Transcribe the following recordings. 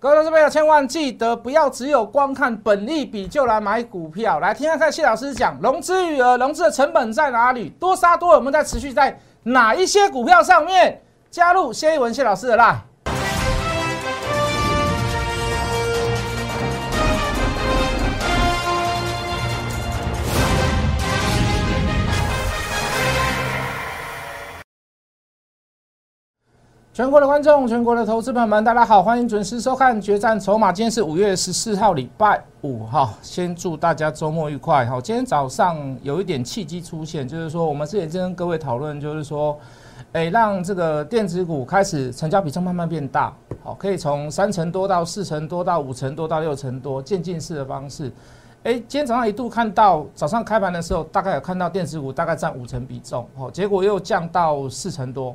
各位投资朋友，千万记得不要只有光看本利比就来买股票。来听看看谢老师讲融资余额、融资的成本在哪里？多杀多，我们在持续在哪一些股票上面加入谢一文谢老师的 line。全国的观众，全国的投资朋友们，大家好，欢迎准时收看《决战筹码》。今天是五月十四号，礼拜五哈。先祝大家周末愉快。好，今天早上有一点契机出现，就是说我们之前跟各位讨论，就是说，哎，让这个电子股开始成交比重慢慢变大，好，可以从三成多到四成多到五成多到六成多，渐进式的方式。哎，今天早上一度看到早上开盘的时候，大概有看到电子股大概占五成比重，哦，结果又降到四成多。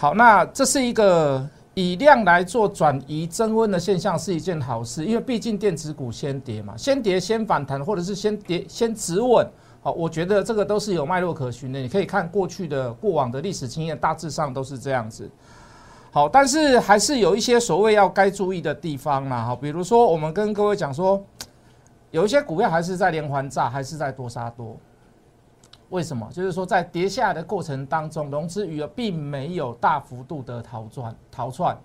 好，那这是一个以量来做转移增温的现象，是一件好事，因为毕竟电子股先跌嘛，先跌先反弹，或者是先跌先止稳。好，我觉得这个都是有脉络可循的。你可以看过去的过往的历史经验，大致上都是这样子。好，但是还是有一些所谓要该注意的地方啦。好，比如说我们跟各位讲说，有一些股票还是在连环炸，还是在多杀多。为什么？就是说，在跌下来的过程当中，融资余额并没有大幅度的逃窜逃窜。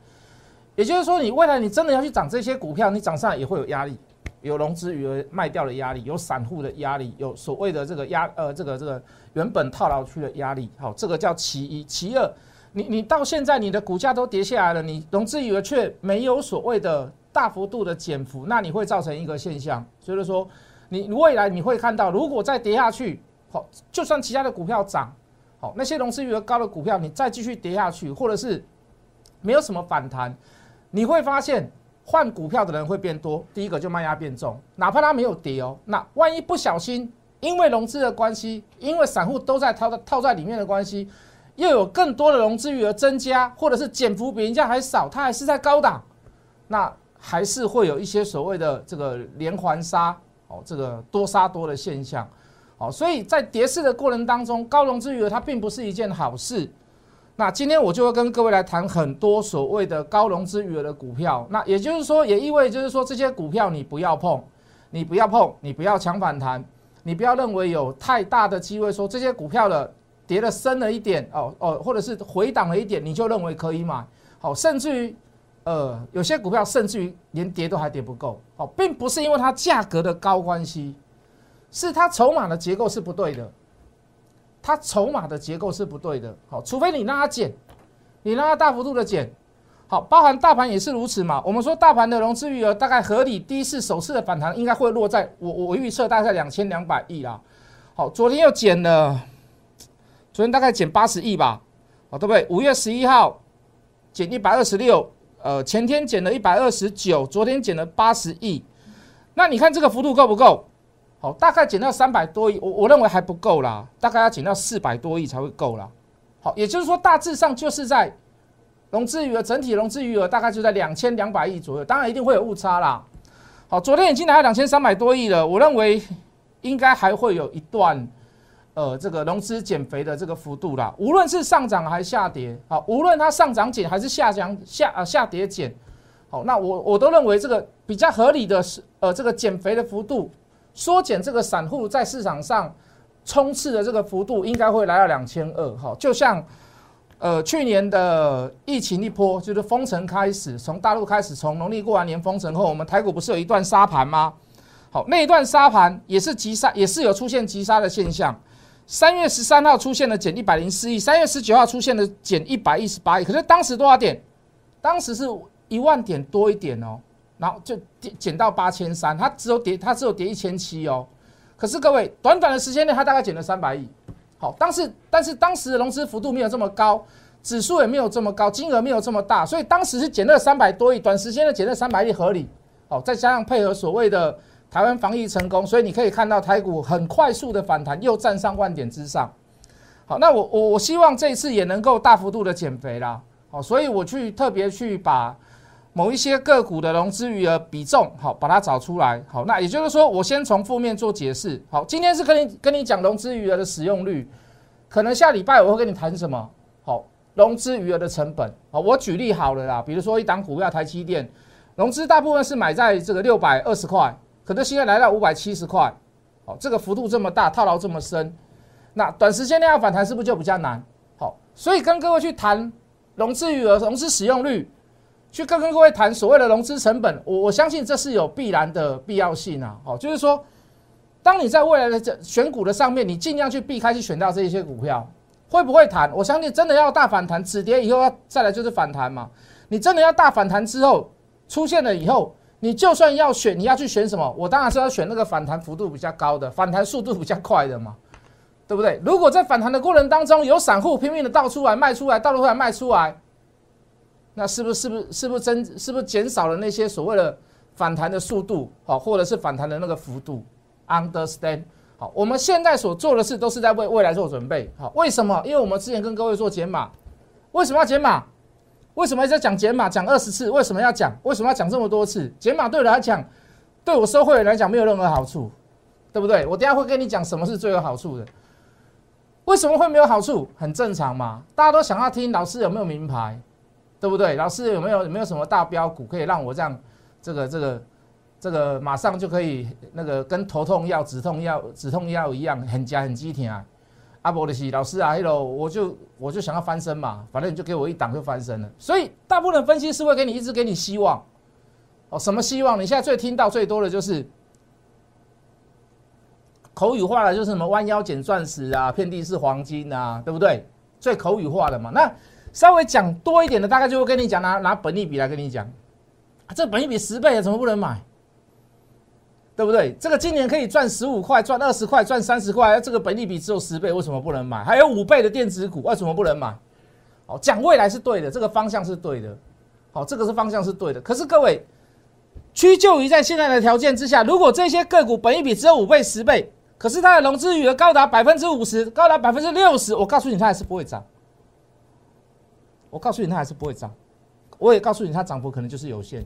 也就是说，你未来你真的要去涨这些股票，你涨上来也会有压力，有融资余额卖掉的压力，有散户的压力，有所谓的这个压呃这个这个原本套牢区的压力。好，这个叫其一。其二，你你到现在你的股价都跌下来了，你融资余额却没有所谓的大幅度的减幅，那你会造成一个现象，就是说，你未来你会看到，如果再跌下去。就算其他的股票涨，好，那些融资余额高的股票，你再继续跌下去，或者是没有什么反弹，你会发现换股票的人会变多。第一个就卖压变重，哪怕它没有跌哦，那万一不小心因为融资的关系，因为散户都在套在套在里面的关系，又有更多的融资余额增加，或者是减幅比人家还少，它还是在高档，那还是会有一些所谓的这个连环杀，哦，这个多杀多的现象。所以在跌势的过程当中，高融资余额它并不是一件好事。那今天我就会跟各位来谈很多所谓的高融资余额的股票。那也就是说，也意味就是说，这些股票你不要碰，你不要碰，你不要抢反弹，你不要认为有太大的机会说这些股票的跌的深了一点哦哦，或者是回档了一点，你就认为可以买。好，甚至于呃有些股票甚至于连跌都还跌不够。好，并不是因为它价格的高关系。是它筹码的结构是不对的，它筹码的结构是不对的。好，除非你让它减，你让它大幅度的减，好，包含大盘也是如此嘛。我们说大盘的融资余额大概合理，第一次首次的反弹应该会落在我我预测大概两千两百亿啦。好，昨天又减了，昨天大概减八十亿吧，好，对不对？五月十一号减一百二十六，呃，前天减了一百二十九，昨天减了八十亿，那你看这个幅度够不够？好，大概减到三百多亿，我我认为还不够啦，大概要减到四百多亿才会够啦。好，也就是说大致上就是在融资余额整体融资余额大概就在两千两百亿左右，当然一定会有误差啦。好，昨天已经来到两千三百多亿了，我认为应该还会有一段呃这个融资减肥的这个幅度啦。无论是上涨还是下跌，好，无论它上涨减还是下降下啊下跌减，好，那我我都认为这个比较合理的是呃这个减肥的幅度。缩减这个散户在市场上冲刺的这个幅度，应该会来到两千二哈。就像呃去年的疫情一波，就是封城开始，从大陆开始，从农历过完年封城后，我们台股不是有一段杀盘吗？好，那一段杀盘也是急杀，也是有出现急杀的现象。三月十三号出现了减一百零四亿，三月十九号出现了减一百一十八亿，可是当时多少点？当时是一万点多一点哦。然后就跌减到八千三，它只有跌，它只有跌一千七哦。可是各位，短短的时间内，它大概减了三百亿。好，但是但是当时的融资幅度没有这么高，指数也没有这么高，金额没有这么大，所以当时是减了三百多亿，短时间的减了三百亿合理。好，再加上配合所谓的台湾防疫成功，所以你可以看到台股很快速的反弹，又站上万点之上。好，那我我我希望这一次也能够大幅度的减肥啦。好，所以我去特别去把。某一些个股的融资余额比重，好，把它找出来。好，那也就是说，我先从负面做解释。好，今天是跟你跟你讲融资余额的使用率，可能下礼拜我会跟你谈什么？好，融资余额的成本。好，我举例好了啦，比如说一档股票台积电，融资大部分是买在这个六百二十块，可是现在来到五百七十块，好，这个幅度这么大，套牢这么深，那短时间内要反弹是不是就比较难？好，所以跟各位去谈融资余额、融资使用率，去跟跟各位谈所谓的融资成本，我我相信这是有必然的必要性啊。哦，就是说，当你在未来的这选股的上面，你尽量去避开去选到这些股票，会不会弹？我相信真的要大反弹，止跌以后要再来就是反弹嘛。你真的要大反弹之后。出现了以后，你就算要选，你要去选什么？我当然是要选那个反弹幅度比较高的，反弹速度比较快的嘛，对不对？如果在反弹的过程当中，有散户拼命的倒出来卖出来，倒出来卖出来，那是不是是不是是不是增是不是减少了那些所谓的反弹的速度？好，或者是反弹的那个幅度？Understand？好，我们现在所做的事都是在为未来做准备。好，为什么？因为我们之前跟各位做减码，为什么要减码？为什么一直讲减码讲二十次？为什么要讲？为什么要讲这么多次？减码对我来讲，对我收会员来讲没有任何好处，对不对？我等下会跟你讲什么是最有好处的。为什么会没有好处？很正常嘛，大家都想要听老师有没有名牌，对不对？老师有没有有没有什么大标股可以让我这样这个这个这个马上就可以那个跟头痛药、止痛药、止痛药一样很加很激挺啊？阿伯的是老师啊，hello，我就我就想要翻身嘛，反正你就给我一档就翻身了。所以大部分分析师会给你一直给你希望，哦，什么希望？你现在最听到最多的就是口语化的，就是什么弯腰捡钻石啊，遍地是黄金啊，对不对？最口语化的嘛。那稍微讲多一点的，大概就会跟你讲拿拿本利比来跟你讲，这本利比十倍，怎么不能买？对不对？这个今年可以赚十五块、赚二十块、赚三十块，这个本利比只有十倍，为什么不能买？还有五倍的电子股，为什么不能买？好，讲未来是对的，这个方向是对的。好，这个是方向是对的。可是各位，屈就于在现在的条件之下，如果这些个股本利比只有五倍、十倍，可是它的融资余额高达百分之五十、高达百分之六十，我告诉你，它还是不会涨。我告诉你，它还是不会涨。我也告诉你，它涨幅可能就是有限。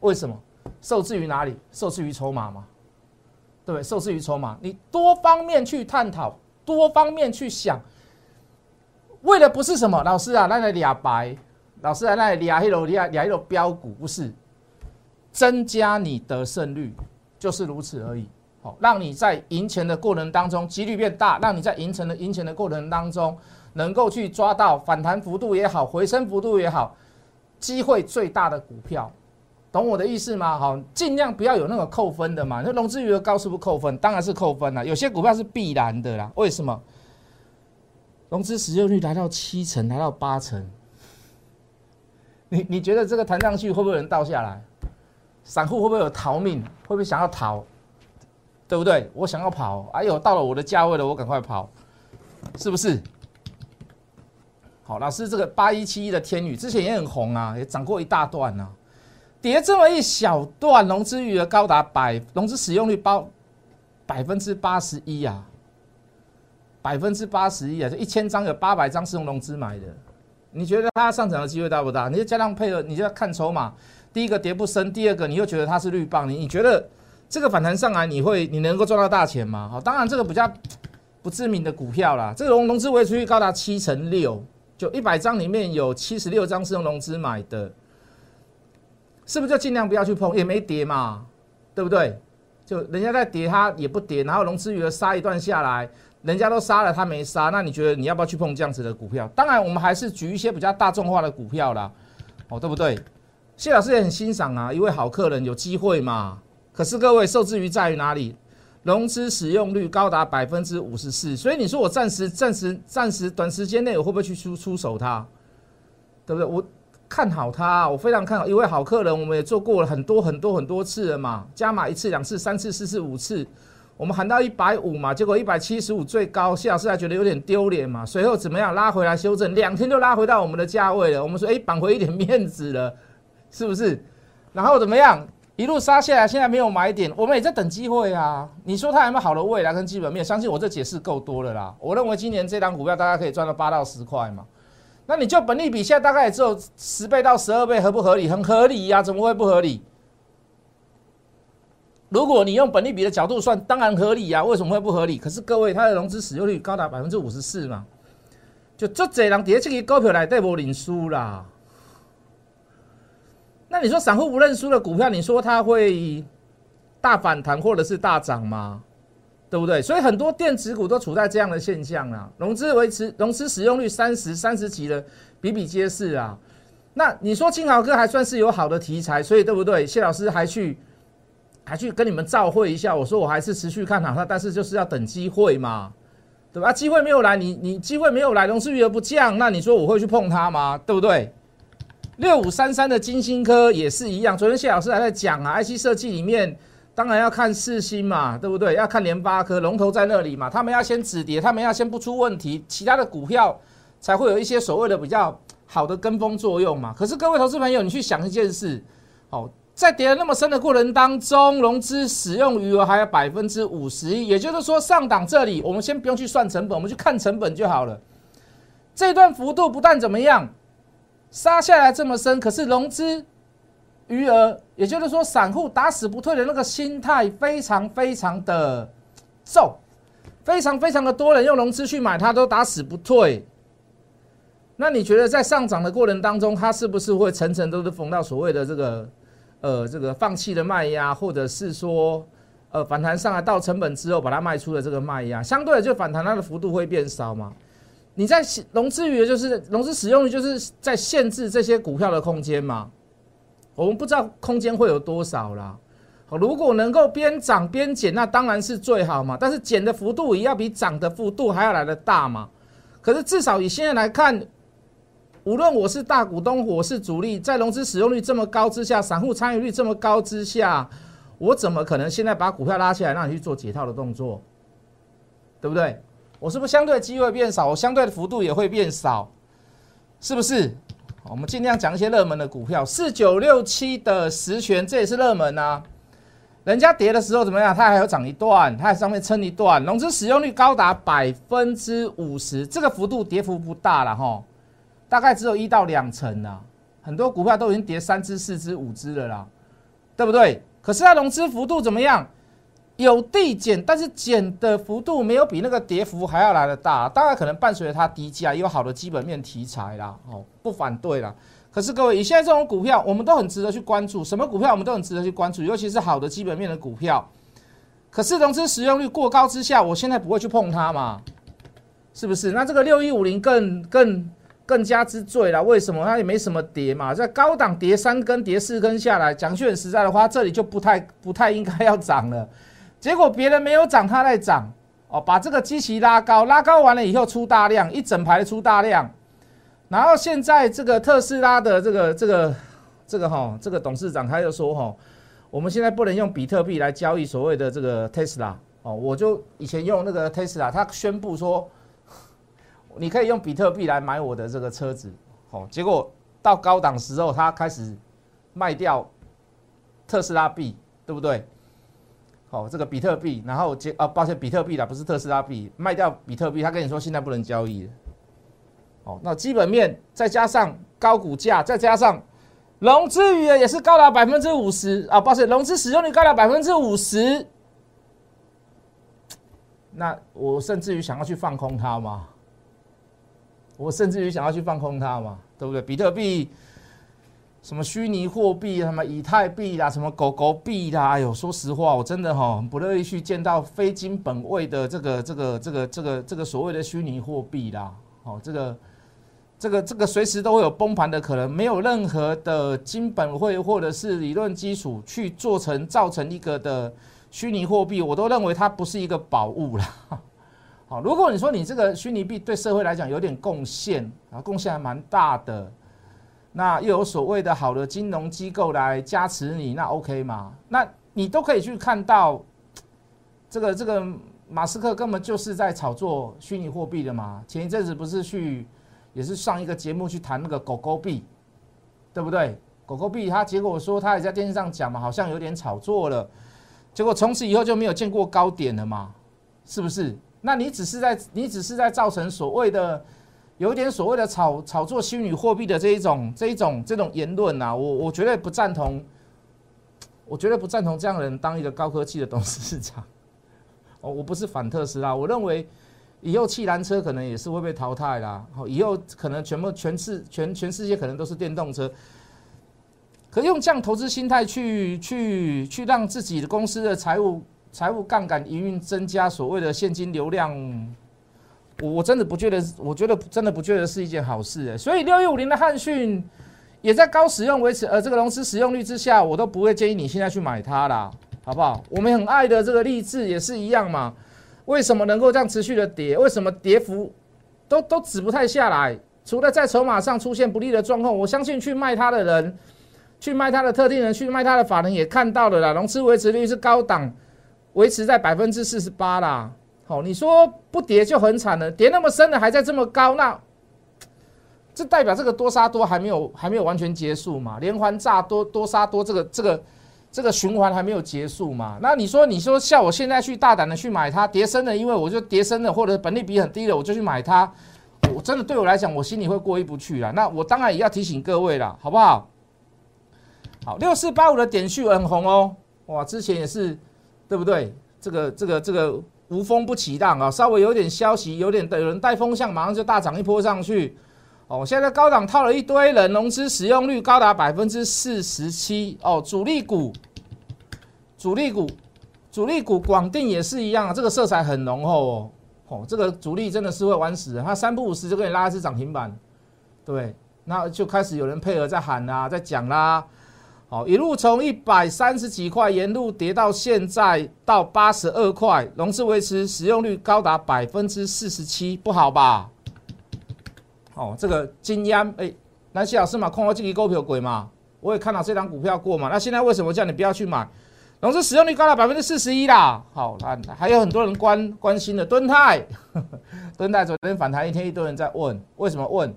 为什么？受制于哪里？受制于筹码嘛，对不对？受制于筹码，你多方面去探讨，多方面去想，为的不是什么？老师啊，那来俩白，老师啊，那俩黑楼俩俩黑楼标股不是增加你的胜率，就是如此而已。好，让你在赢钱的过程当中几率变大，让你在赢钱的赢钱的过程当中能够去抓到反弹幅度也好，回升幅度也好，机会最大的股票。懂我的意思吗？好，尽量不要有那个扣分的嘛。那融资余额高是不是扣分？当然是扣分了。有些股票是必然的啦。为什么？融资使用率达到七成，达到八成。你你觉得这个弹上去会不会有人倒下来？散户会不会有逃命？会不会想要逃？对不对？我想要跑。哎呦，到了我的价位了，我赶快跑，是不是？老师，这个八一七一的天宇之前也很红啊，也涨过一大段啊。跌这么一小段，融资余额高达百，融资使用率包百分之八十一啊，百分之八十一啊，这一千张有八百张是用融资买的，你觉得它上涨的机会大不大？你就加上配合，你就要看筹码。第一个跌不深，第二个你又觉得它是绿棒，你你觉得这个反弹上来，你会你能够赚到大钱吗？好，当然这个比较不知名的股票啦，这个融融资维持率高达七成六，就一百张里面有七十六张是用融资买的。是不是就尽量不要去碰？也没跌嘛，对不对？就人家在跌，它也不跌，然后融资余额杀一段下来，人家都杀了，它没杀，那你觉得你要不要去碰这样子的股票？当然，我们还是举一些比较大众化的股票啦，哦，对不对？谢老师也很欣赏啊，一位好客人有机会嘛。可是各位受制于在于哪里？融资使用率高达百分之五十四，所以你说我暂时、暂时、暂时短时间内我会不会去出出手它？对不对？我。看好它，我非常看好一位好客人，我们也做过了很多很多很多次了嘛，加码一次、两次、三次、四次、五次，我们喊到一百五嘛，结果一百七十五最高，谢老师还觉得有点丢脸嘛，随后怎么样拉回来修正，两天就拉回到我们的价位了，我们说哎，扳回一点面子了，是不是？然后怎么样，一路杀下来，现在没有买点，我们也在等机会啊。你说它有没有好的未来跟基本面？相信我这解释够多了啦。我认为今年这档股票大家可以赚到八到十块嘛。那你就本利比现在大概也只有十倍到十二倍，合不合理？很合理呀，怎么会不合理？如果你用本利比的角度算，当然合理呀。为什么会不合理？可是各位，它的融资使用率高达百分之五十四嘛，就这这人跌这个股票来对无领输啦。那你说散户不认输的股票，你说它会大反弹或者是大涨吗？对不对？所以很多电子股都处在这样的现象啊，融资维持融资使用率三十三十几的比比皆是啊。那你说金豪哥还算是有好的题材，所以对不对？谢老师还去还去跟你们照会一下，我说我还是持续看好它，但是就是要等机会嘛，对吧？机会没有来，你你机会没有来，融资余额不降，那你说我会去碰它吗？对不对？六五三三的金星科也是一样，昨天谢老师还在讲啊，IC 设计里面当然要看四星嘛，对不对？要看联发科龙头在那里嘛，他们要先止跌，他们要先不出问题，其他的股票才会有一些所谓的比较好的跟风作用嘛。可是各位投资朋友，你去想一件事，哦，在跌了那么深的过程当中，融资使用余额还有百分之五十一，也就是说上档这里我们先不用去算成本，我们去看成本就好了。这段幅度不但怎么样？杀下来这么深，可是融资余额，也就是说散户打死不退的那个心态非常非常的重，非常非常的多人用融资去买它都打死不退。那你觉得在上涨的过程当中，它是不是会层层都是逢到所谓的这个呃这个放弃的卖压，或者是说呃反弹上来到成本之后把它卖出的这个卖压，相对的就反弹它的幅度会变少嘛？你在融资余额就是融资使用率，就是在限制这些股票的空间嘛？我们不知道空间会有多少啦。如果能够边涨边减，那当然是最好嘛。但是减的幅度也要比涨的幅度还要来的大嘛。可是至少以现在来看，无论我是大股东，我是主力，在融资使用率这么高之下，散户参与率这么高之下，我怎么可能现在把股票拉起来让你去做解套的动作？对不对？我是不是相对的机会变少？我相对的幅度也会变少，是不是？我们尽量讲一些热门的股票，四九六七的实权，这也是热门啊。人家跌的时候怎么样？它还有涨一段，它在上面撑一段，融资使用率高达百分之五十，这个幅度跌幅不大了哈，大概只有一到两成啊。很多股票都已经跌三只、四只、五只了啦，对不对？可是它融资幅度怎么样？有递减，但是减的幅度没有比那个跌幅还要来的大，大概可能伴随着它低价，也有好的基本面题材啦，哦，不反对啦。可是各位，以现在这种股票，我们都很值得去关注，什么股票我们都很值得去关注，尤其是好的基本面的股票。可是融资使用率过高之下，我现在不会去碰它嘛？是不是？那这个六一五零更更更加之最了，为什么？它也没什么跌嘛，在高档跌三根、跌四根下来，讲句很实在的话，这里就不太不太应该要涨了。结果别人没有涨，它在涨。哦，把这个机器拉高，拉高完了以后出大量，一整排出大量，然后现在这个特斯拉的这个这个这个哈，这个董事长他又说哈，我们现在不能用比特币来交易所谓的这个特斯拉哦，我就以前用那个特斯拉，他宣布说你可以用比特币来买我的这个车子，哦，结果到高档时候他开始卖掉特斯拉币，对不对？哦，这个比特币，然后接啊，抱歉，比特币啦，不是特斯拉币，卖掉比特币，他跟你说现在不能交易了。哦，那基本面再加上高股价，再加上融资余额也是高达百分之五十啊，抱歉，融资使用率高达百分之五十。那我甚至于想要去放空它嘛？我甚至于想要去放空它嘛？对不对？比特币。什么虚拟货币，什么以太币啦，什么狗狗币啦，哎呦，说实话，我真的哈不乐意去见到非金本位的这个这个这个这个这个所谓的虚拟货币啦。好，这个这个这个随时都会有崩盘的可能，没有任何的金本位或者是理论基础去做成造成一个的虚拟货币，我都认为它不是一个宝物啦。好，如果你说你这个虚拟币对社会来讲有点贡献啊，贡献还蛮大的。那又有所谓的好的金融机构来加持你，那 OK 吗？那你都可以去看到，这个这个马斯克根本就是在炒作虚拟货币的嘛。前一阵子不是去，也是上一个节目去谈那个狗狗币，对不对？狗狗币他结果说他也在电视上讲嘛，好像有点炒作了，结果从此以后就没有见过高点了嘛，是不是？那你只是在你只是在造成所谓的。有一点所谓的炒炒作虚拟货币的这一种这一种这种言论呐，我我绝对不赞同，我绝对不赞同这样的人当一个高科技的董事长。哦，我不是反特斯拉，我认为以后汽燃车可能也是会被淘汰啦。以后可能全部全世全全世界可能都是电动车。可用这样投资心态去去去让自己的公司的财务财务杠杆营运增加，所谓的现金流量，我我真的不觉得，我觉得真的不觉得是一件好事。所以六一五零的汉讯也在高使用维持呃这个融资使用率之下，我都不会建议你现在去买它啦，好不好？我们很爱的这个励志也是一样嘛，为什么能够这样持续的跌？为什么跌幅都都止不太下来？除了在筹码上出现不利的状况，我相信去卖它的人。去卖它的特定人，去卖它的法人也看到了啦，融资维持率是高档，维持在百分之四十八啦。好，你说不跌就很惨了，跌那么深的还在这么高，那这代表这个多杀多还没有还没有完全结束嘛？连环炸多多杀多这个这个这个循环还没有结束嘛？那你说你说像我现在去大胆的去买它跌深的，因为我就跌深的或者本利比很低的，我就去买它，我真的对我来讲，我心里会过意不去啦。那我当然也要提醒各位啦，好不好？好，六四八五的点序很红哦，哇，之前也是，对不对？这个这个这个无风不起浪啊，稍微有点消息，有点有人带风向，马上就大涨一波上去。哦，现在高档套了一堆人，融资使用率高达百分之四十七。哦，主力股，主力股，主力股，广电也是一样，这个色彩很浓厚哦。哦，这个主力真的是会玩死，他三不五时就给你拉一次涨停板，对，那就开始有人配合在喊啦，在讲啦。好，一路从一百三十几块沿路跌到现在到八十二块，融资维持使用率高达百分之四十七，不好吧？哦，这个金央哎，南希老师嘛，空我这个股票鬼嘛，我也看到这张股票过嘛，那现在为什么叫你不要去买？融资使用率高达百分之四十一啦。好，那还有很多人关关心的敦泰，敦泰昨天反弹一天，一堆人在问，为什么问？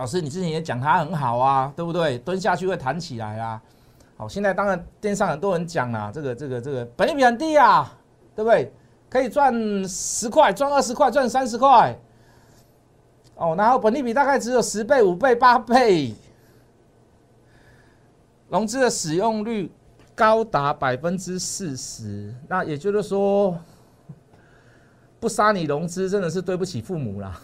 老师，你之前也讲它很好啊，对不对？蹲下去会弹起来啊。好，现在当然电上很多人讲啊，这个这个这个本利比很低啊，对不对？可以赚十块，赚二十块，赚三十块。哦，然后本利比大概只有十倍、五倍、八倍，融资的使用率高达百分之四十，那也就是说，不杀你融资真的是对不起父母啦。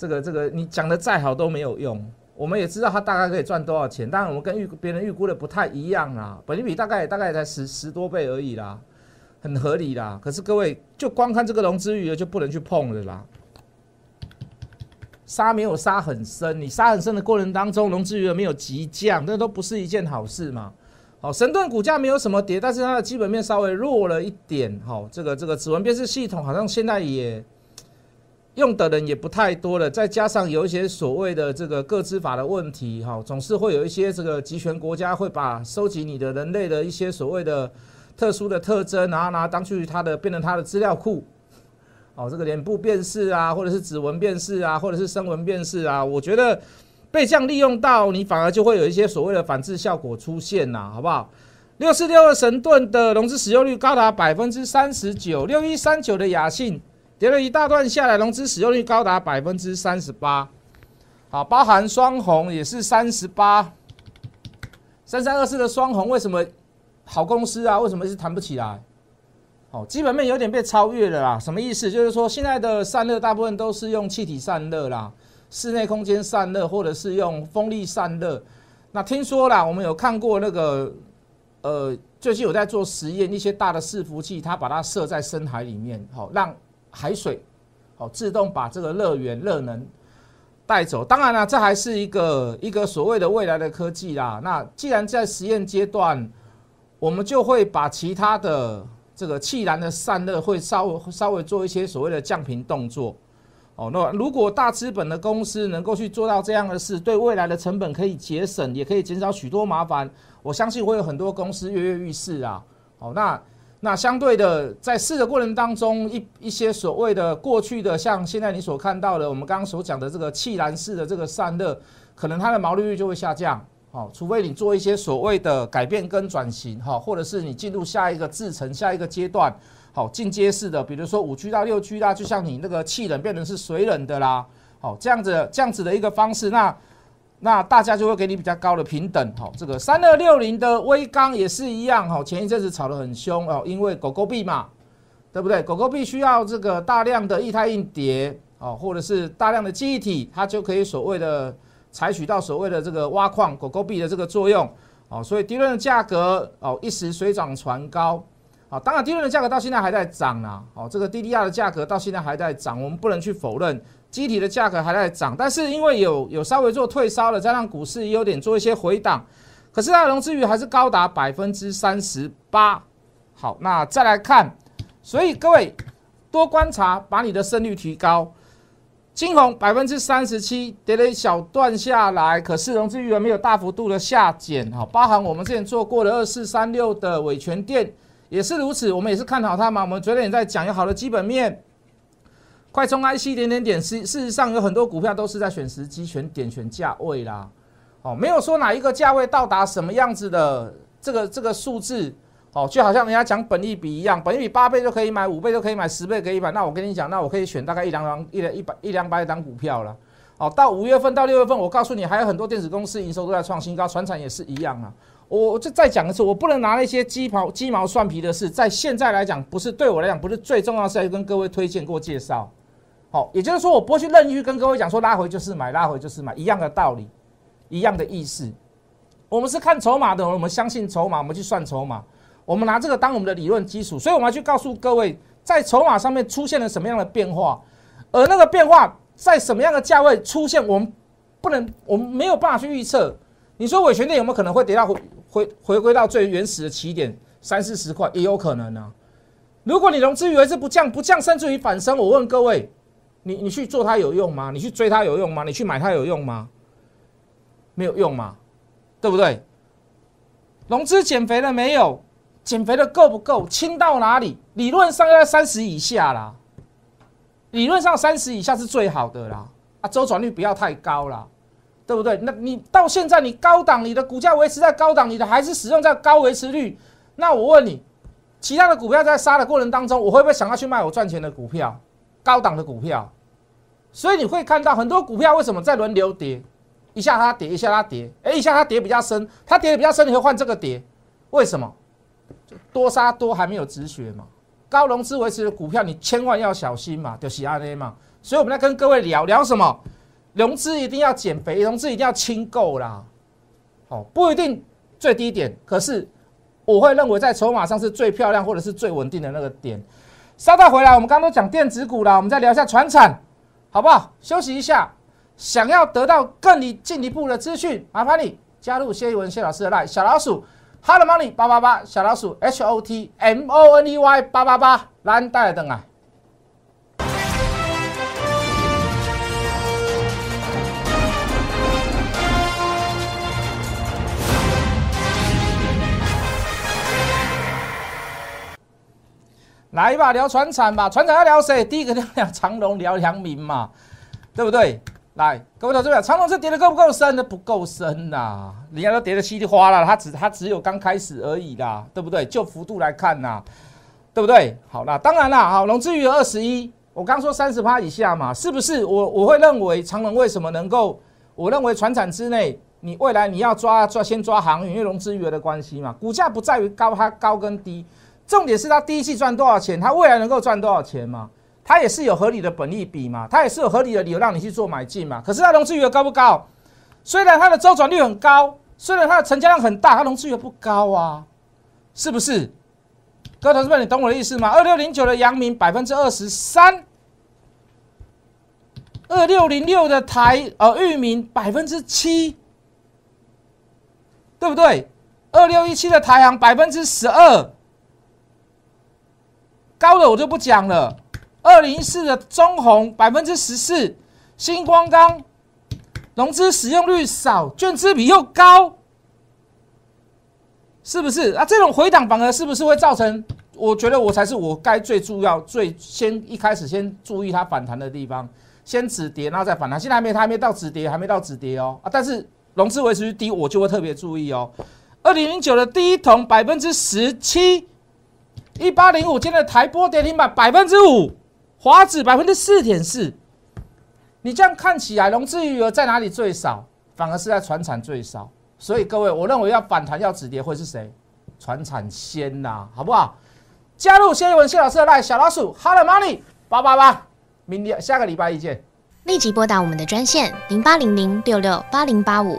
这个这个你讲的再好都没有用，我们也知道它大概可以赚多少钱，当然我们跟预别人预估的不太一样啦，本金比大概大概才十十多倍而已啦，很合理啦。可是各位就光看这个融资余额就不能去碰了啦，杀没有杀很深，你杀很深的过程当中，融资余额没有急降，那都不是一件好事嘛。好，神盾股价没有什么跌，但是它的基本面稍微弱了一点。好，这个这个指纹辨识系统好像现在也。用的人也不太多了，再加上有一些所谓的这个各资法的问题，哈，总是会有一些这个集权国家会把收集你的人类的一些所谓的特殊的特征，然后拿当去它的变成它的资料库，哦，这个脸部辨识啊，或者是指纹辨识啊，或者是声纹辨识啊，我觉得被这样利用到，你反而就会有一些所谓的反制效果出现呐，好不好？六四六二神盾的融资使用率高达百分之三十九，六一三九的雅信。跌了一大段下来，融资使用率高达百分之三十八，好，包含双红也是三十八，三三二四的双红为什么好公司啊？为什么是谈不起来？哦，基本面有点被超越了啦，什么意思？就是说现在的散热大部分都是用气体散热啦，室内空间散热或者是用风力散热。那听说啦，我们有看过那个，呃，最近有在做实验，一些大的伺服器，它把它设在深海里面，好让。海水，好，自动把这个热源热能带走。当然了，这还是一个一个所谓的未来的科技啦。那既然在实验阶段，我们就会把其他的这个气燃的散热会稍微稍微做一些所谓的降频动作。哦，那如果大资本的公司能够去做到这样的事，对未来的成本可以节省，也可以减少许多麻烦。我相信会有很多公司跃跃欲试啊。哦，那。那相对的，在试的过程当中，一一些所谓的过去的，像现在你所看到的，我们刚刚所讲的这个气燃式的这个散热，可能它的毛利率就会下降，好，除非你做一些所谓的改变跟转型，哈，或者是你进入下一个制程、下一个阶段，好，进阶式的，比如说五 G 到六 G 啦，就像你那个气冷变成是水冷的啦，好，这样子这样子的一个方式，那。那大家就会给你比较高的平等，哈，这个三二六零的微钢也是一样，哈，前一阵子炒得很凶哦，因为狗狗币嘛，对不对？狗狗币需要这个大量的液态硬碟，哦，或者是大量的记忆体，它就可以所谓的采取到所谓的这个挖矿狗狗币的这个作用，哦，所以低润的价格哦一时水涨船高，啊，当然低润的价格到现在还在涨啊，哦，这个 DDR 的价格到现在还在涨，我们不能去否认，机体的价格还在涨，但是因为有有稍微做退烧了，再让股市有点做一些回档，可是它的融资余还是高达百分之三十八。好，那再来看，所以各位多观察，把你的胜率提高。金红百分之三十七，跌了一小段下来，可是融资余额没有大幅度的下减，哈，包含我们之前做过的二四三六的尾权店也是如此，我们也是看好它嘛。我们昨天也在讲有好的基本面，快充 IC 点点点，事事实上有很多股票都是在选时机、选点、选价位啦，哦，没有说哪一个价位到达什么样子的这个这个数字。哦，就好像人家讲本益比一样，本益比八倍就可以买，五倍就可以买，十倍可以买。那我跟你讲，那我可以选大概一两两一两一百一两百档股票了。哦，到五月份到六月份，我告诉你，还有很多电子公司营收都在创新高，船产也是一样啊。我就再讲一次，我不能拿那些鸡毛鸡毛蒜皮的事，在现在来讲，不是对我来讲不是最重要的事，跟各位推荐过介绍。好，也就是说，我不会去任意去跟各位讲说拉回就是买，拉回就是买，一样的道理，一样的意思。我们是看筹码的，我们相信筹码，我们去算筹码。我们拿这个当我们的理论基础，所以我们要去告诉各位，在筹码上面出现了什么样的变化，而那个变化在什么样的价位出现，我们不能，我们没有办法去预测。你说尾权店有没有可能会跌到回回回归到最原始的起点三四十块，也有可能呢。如果你融资余额是不降不降，甚至于反升，我问各位，你你去做它有用吗？你去追它有用吗？你去买它有用吗？没有用吗？对不对？融资减肥了没有？减肥的够不够？轻到哪里？理论上要在三十以下啦。理论上三十以下是最好的啦。啊，周转率不要太高啦，对不对？那你到现在你高档，你的股价维持在高档，你的还是使用在高维持率。那我问你，其他的股票在杀的过程当中，我会不会想要去卖我赚钱的股票？高档的股票。所以你会看到很多股票为什么在轮流跌？一下它跌，一下它跌，哎，一下它跌比较深，它跌的比较深，你会换这个跌？为什么？多杀多还没有止血嘛，高融资维持的股票你千万要小心嘛，就是安 A 嘛。所以我们在跟各位聊聊什么，融资一定要减肥，融资一定要清够啦。好，不一定最低点，可是我会认为在筹码上是最漂亮或者是最稳定的那个点。稍待回来，我们刚刚都讲电子股了，我们再聊一下船产，好不好？休息一下，想要得到更进一步的资讯，麻烦你加入谢一文谢老师的 line 小老鼠。Hello Money 八八八小老鼠 H O T M O N E Y 八八八蓝带等啊！来吧，聊船产吧，船产要聊谁？第一个聊长隆，聊阳明嘛，对不对？来，各位投资者，长隆这跌的够不够深呢？不够深呐，人家都跌的稀里哗啦，它只它只有刚开始而已啦，对不对？就幅度来看呐，对不对？好啦，当然啦，好，龙之余二十一，我刚说三十趴以下嘛，是不是？我我会认为长隆为什么能够？我认为船产之内，你未来你要抓抓先抓航运，因为融资余额的关系嘛，股价不在于高它高跟低，重点是他第一季赚多少钱，他未来能够赚多少钱嘛？它也是有合理的本利比嘛，它也是有合理的理由让你去做买进嘛。可是它融资余额高不高？虽然它的周转率很高，虽然它的成交量很大，它融资余额不高啊，是不是？各位同志们，你懂我的意思吗？二六零九的阳明百分之二十三，二六零六的台呃域名百分之七，对不对？二六一七的台航百分之十二，高的我就不讲了。二零一四的中红百分之十四，星光钢融资使用率少，券资比又高，是不是啊？这种回档反而是不是会造成？我觉得我才是我该最重要、最先一开始先注意它反弹的地方，先止跌，然后再反弹。现在还没，它还没到止跌，还没到止跌哦啊！但是融资维持率低，我就会特别注意哦。二零零九的第一桶百分之十七，一八零五今天的台波跌停板百分之五。华指百分之四点四，你这样看起来，融资余额在哪里最少？反而是在船产最少。所以各位，我认为要反弹要止跌会是谁？船产先呐，好不好？加入谢一文谢老师的赖小老鼠，Hello Money 八八八，明天下个礼拜一见。立即拨打我们的专线零八零零六六八零八五